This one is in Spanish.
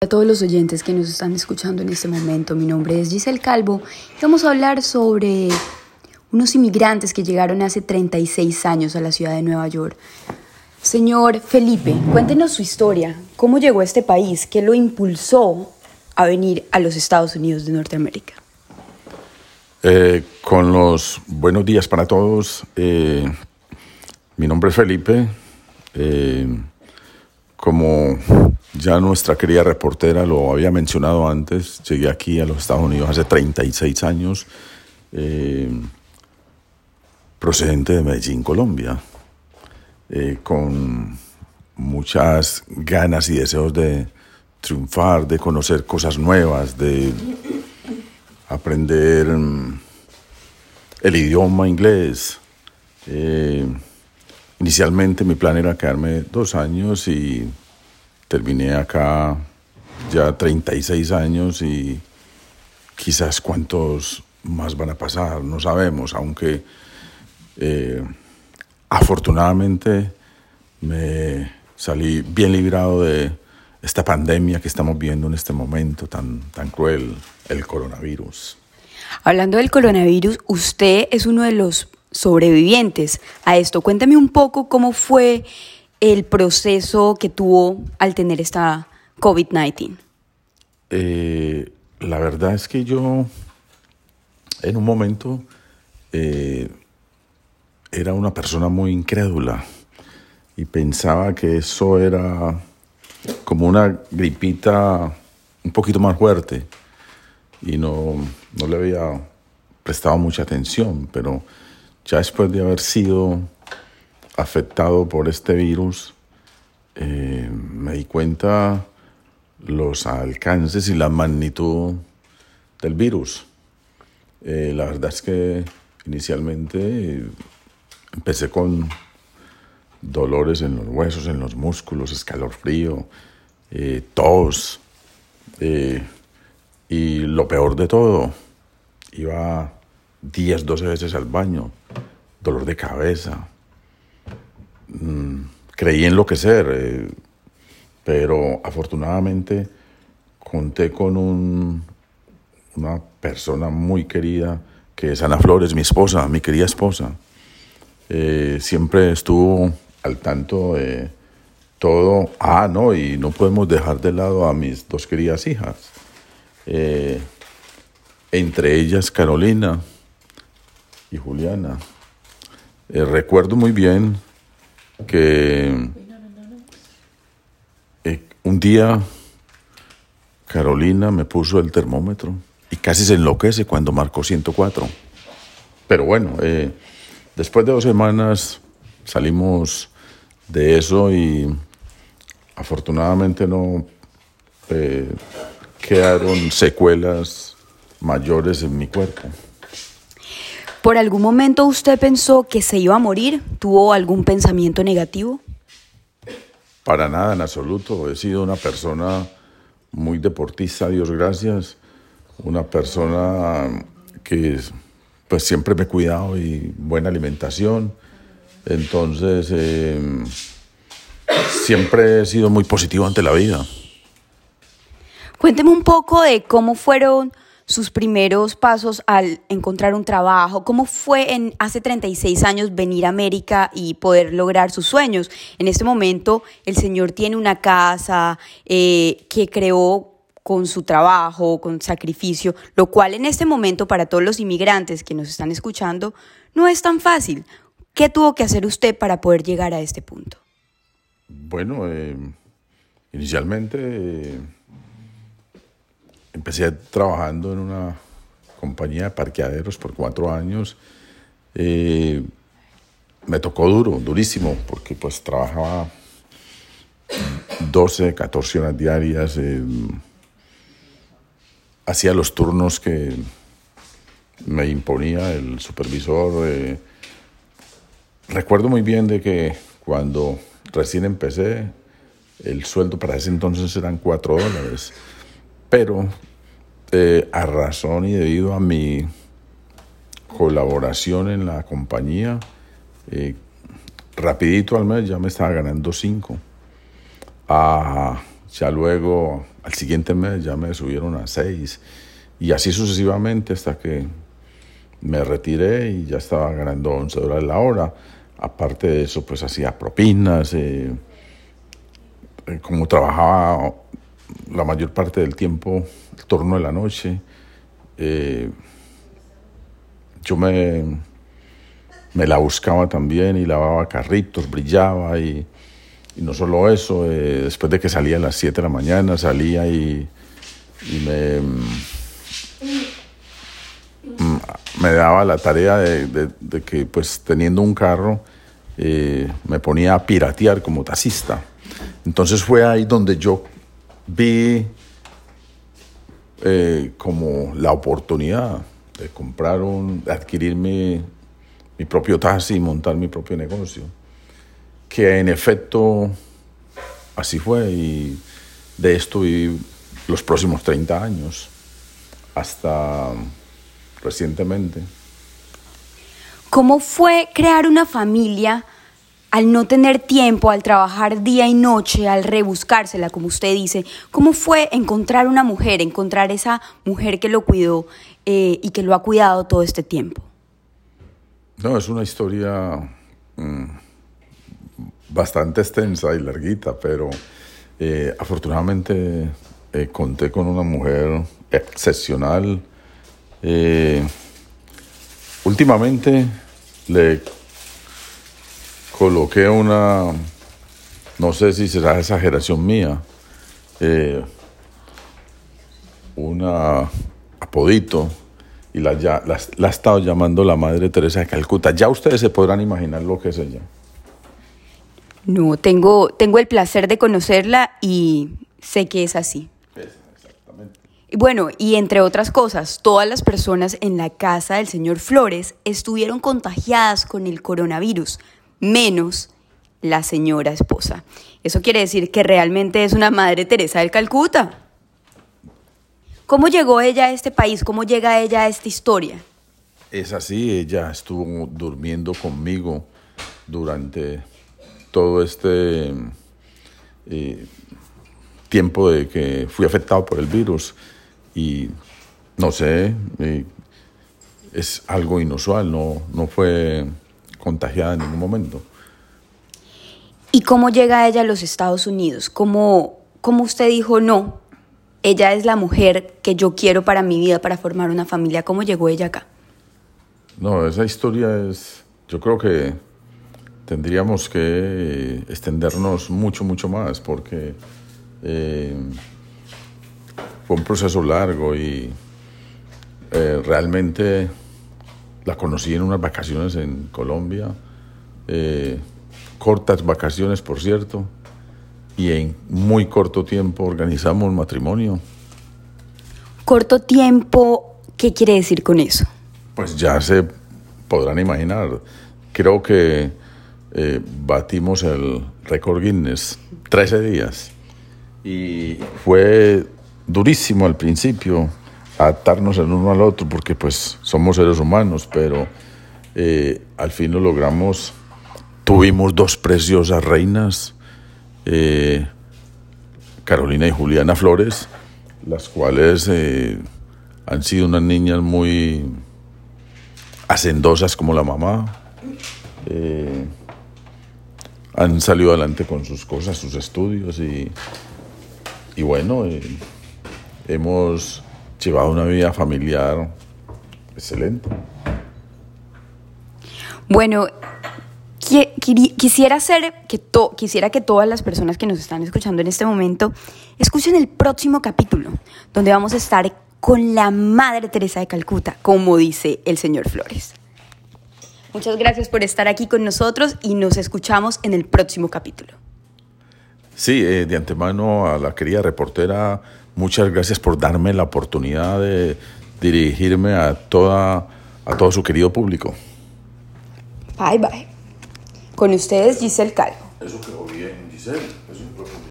A todos los oyentes que nos están escuchando en este momento, mi nombre es Giselle Calvo y vamos a hablar sobre unos inmigrantes que llegaron hace 36 años a la ciudad de Nueva York. Señor Felipe, cuéntenos su historia. ¿Cómo llegó a este país? ¿Qué lo impulsó a venir a los Estados Unidos de Norteamérica? Eh, con los buenos días para todos. Eh, mi nombre es Felipe. Eh, como ya nuestra querida reportera lo había mencionado antes, llegué aquí a los Estados Unidos hace 36 años, eh, procedente de Medellín, Colombia, eh, con muchas ganas y deseos de triunfar, de conocer cosas nuevas, de aprender mm, el idioma inglés. Eh, inicialmente mi plan era quedarme dos años y terminé acá ya 36 años y quizás cuántos más van a pasar, no sabemos, aunque eh, afortunadamente me salí bien librado de esta pandemia que estamos viendo en este momento tan, tan cruel, el coronavirus. Hablando del coronavirus, usted es uno de los sobrevivientes a esto. Cuéntame un poco cómo fue el proceso que tuvo al tener esta COVID-19? Eh, la verdad es que yo en un momento eh, era una persona muy incrédula y pensaba que eso era como una gripita un poquito más fuerte y no, no le había prestado mucha atención, pero ya después de haber sido afectado por este virus, eh, me di cuenta los alcances y la magnitud del virus. Eh, la verdad es que inicialmente empecé con dolores en los huesos, en los músculos, escalofrío, eh, tos. y lo peor de todo, iba 10, 12 veces al baño, dolor de cabeza, Mm, creí enloquecer, eh, pero afortunadamente conté con un, una persona muy querida que es Ana Flores, mi esposa, mi querida esposa. Eh, siempre estuvo al tanto de todo. Ah, no, y no podemos dejar de lado a mis dos queridas hijas. Eh, entre ellas Carolina y Juliana. recuerdo muy bien que eh, un día Carolina me puso el termómetro y casi se enloquece cuando marcó 104. Pero bueno, eh, después de dos semanas salimos de eso y afortunadamente no eh, quedaron secuelas mayores en mi cuerpo. ¿Por algún momento usted pensó que se iba a morir? ¿Tuvo algún pensamiento negativo? Para nada, en absoluto. He sido una persona muy deportista, Dios gracias. Una persona que pues siempre me he cuidado y buena alimentación. Entonces, em, siempre he sido muy positivo ante la vida. Cuénteme un poco de cómo fueron sus primeros pasos al encontrar un trabajo? ¿Cómo fue en hace 36 años venir a América y poder lograr sus sueños? En este momento el señor tiene una casa eh, que creó con su trabajo, con sacrificio, lo cual en este momento para todos los inmigrantes que nos están escuchando no es tan fácil. ¿Qué tuvo que hacer usted para poder llegar a este punto? Bueno, eh, inicialmente empecé trabajando en una compañía de parqueaderos por cuatro años. Eh, me tocó duro, durísimo, porque pues trabajaba 12, 14 horas diarias. Eh, hacía los turnos que me imponía el supervisor. Eh, recuerdo muy bien de que cuando recién empecé, el sueldo para ese entonces eran 4 dólares, pero eh, a razón y debido a mi colaboración en la compañía, eh, rapidito al mes ya me estaba ganando cinco. A ya luego al siguiente mes ya me subieron a 6 y así sucesivamente hasta que me retiré y ya estaba ganando 11 dólares la hora. Aparte de eso, pues hacía propinas. Eh, eh, como trabajaba la mayor parte del tiempo, el turno de la noche, eh, yo me, me la buscaba también y lavaba carritos, brillaba y, no solo eso, después de que salía a las 7 de la mañana, salía y, me me daba la tarea de, que, pues teniendo un carro, eh, me ponía a piratear como taxista. Entonces fue ahí donde yo vi eh, como la oportunidad de comprar un, de adquirir mi, mi propio taxi y montar mi propio negocio. Que en efecto así fue y de esto viví los próximos 30 años hasta recientemente. ¿Cómo fue crear una familia al no tener tiempo, al trabajar día y noche, al rebuscársela, como usted dice? ¿Cómo fue encontrar una mujer, encontrar esa mujer que lo cuidó eh, y que lo ha cuidado todo este tiempo? No, es una historia mm, bastante extensa y larguita, pero eh, afortunadamente eh, conté con una mujer excepcional últimamente le coloqué una, no sé si será exageración mía, eh, una apodito y la, ya, la, la, ha estado llamando la Madre Teresa de Calcuta. Ya ustedes se podrán imaginar lo que es ella. No, tengo, tengo el placer de conocerla y sé que es así. Bueno, y entre otras cosas, todas las personas en la casa del señor Flores estuvieron contagiadas con el coronavirus, menos la señora esposa. Eso quiere decir que realmente es una Madre Teresa del Calcuta. ¿Cómo llegó ella a este país? ¿Cómo llega ella a esta historia? Es así, ella estuvo durmiendo conmigo durante todo este eh, tiempo de que fui afectado por el virus y no sé, es algo inusual, no, no fue contagiada en ningún momento. ¿Y cómo llega ella a los Estados Unidos? ¿Cómo, ¿Cómo usted dijo no? Ella es la mujer que yo quiero para mi vida, para formar una familia. ¿Cómo llegó ella acá? No, esa historia es, yo creo que tendríamos que extendernos mucho, mucho más, porque eh, fue un proceso largo y eh, realmente la conocí en unas vacaciones en Colombia, eh, cortas vacaciones por cierto, y en muy corto tiempo organizamos matrimonio. Corto tiempo, ¿qué quiere decir con eso? Pues ya se podrán imaginar. Creo que eh, batimos el récord Guinness, 13 días. Y fue durísimo al principio adaptarnos el uno al otro porque pues somos seres humanos, pero eh, al fin lo logramos. Tuvimos dos preciosas reinas, eh, Carolina y Juliana Flores, las cuales eh, han sido unas niñas muy hacendosas como la mamá. han salido adelante con sus cosas, sus estudios y, y bueno, hemos llevado una vida familiar excelente. Bueno, quisiera hacer que quisiera que todas las personas que nos están escuchando en este momento escuchen el próximo capítulo, donde vamos a estar con la Madre Teresa de Calcuta, como dice el señor Flores. Muchas gracias por estar aquí con nosotros y nos escuchamos en el próximo capítulo. Sí, eh, de antemano a la querida reportera Muchas gracias por darme la oportunidad de dirigirme a, toda, a todo su querido público. Bye bye. Con ustedes, Giselle Calvo. Eso quedó bien, Giselle.